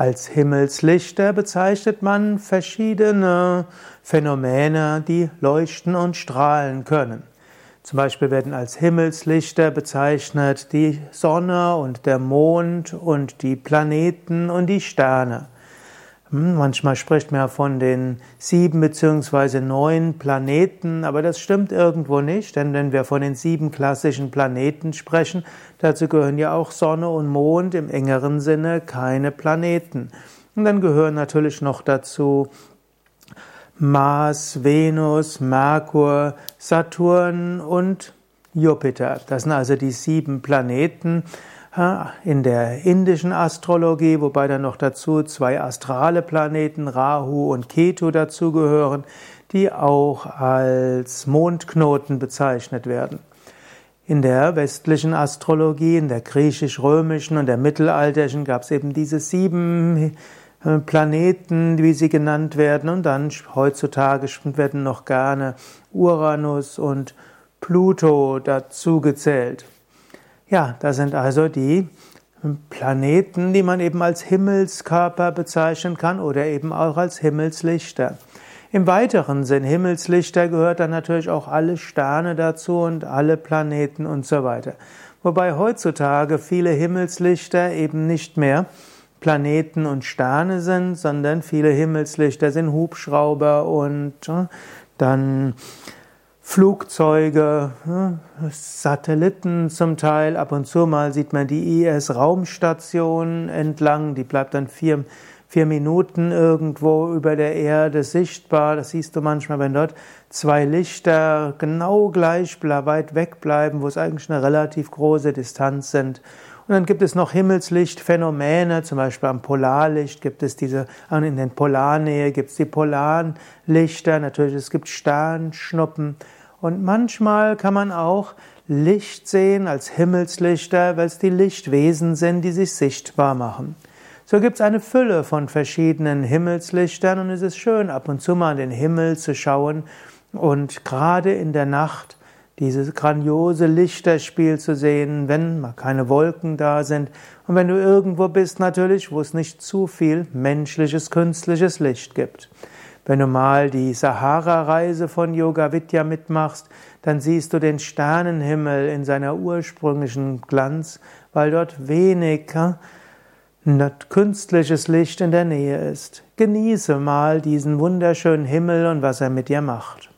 Als Himmelslichter bezeichnet man verschiedene Phänomene, die leuchten und strahlen können. Zum Beispiel werden als Himmelslichter bezeichnet die Sonne und der Mond und die Planeten und die Sterne. Hm, manchmal spricht man ja von den sieben beziehungsweise neun Planeten, aber das stimmt irgendwo nicht, denn wenn wir von den sieben klassischen Planeten sprechen, dazu gehören ja auch Sonne und Mond im engeren Sinne keine Planeten. Und dann gehören natürlich noch dazu Mars, Venus, Merkur, Saturn und Jupiter. Das sind also die sieben Planeten in der indischen Astrologie, wobei dann noch dazu zwei astrale Planeten, Rahu und Ketu dazugehören, die auch als Mondknoten bezeichnet werden. In der westlichen Astrologie, in der griechisch-römischen und der mittelalterlichen gab es eben diese sieben äh, Planeten, wie sie genannt werden, und dann heutzutage werden noch gerne Uranus und Pluto dazu gezählt. Ja, das sind also die Planeten, die man eben als Himmelskörper bezeichnen kann oder eben auch als Himmelslichter. Im weiteren Sinn, Himmelslichter gehört dann natürlich auch alle Sterne dazu und alle Planeten und so weiter. Wobei heutzutage viele Himmelslichter eben nicht mehr Planeten und Sterne sind, sondern viele Himmelslichter sind Hubschrauber und äh, dann Flugzeuge, Satelliten zum Teil. Ab und zu mal sieht man die IS-Raumstation entlang. Die bleibt dann vier, vier Minuten irgendwo über der Erde sichtbar. Das siehst du manchmal, wenn dort zwei Lichter genau gleich weit weg bleiben, wo es eigentlich eine relativ große Distanz sind. Und dann gibt es noch Himmelslichtphänomene, zum Beispiel am Polarlicht gibt es diese, in den Polarnähe gibt es die Polarlichter, natürlich es gibt Sternschnuppen. Und manchmal kann man auch Licht sehen als Himmelslichter, weil es die Lichtwesen sind, die sich sichtbar machen. So gibt es eine Fülle von verschiedenen Himmelslichtern und es ist schön, ab und zu mal an den Himmel zu schauen und gerade in der Nacht dieses grandiose Lichterspiel zu sehen, wenn mal keine Wolken da sind und wenn du irgendwo bist natürlich, wo es nicht zu viel menschliches, künstliches Licht gibt. Wenn du mal die Sahara-Reise von Yoga Vidya mitmachst, dann siehst du den Sternenhimmel in seiner ursprünglichen Glanz, weil dort wenig künstliches Licht in der Nähe ist. Genieße mal diesen wunderschönen Himmel und was er mit dir macht.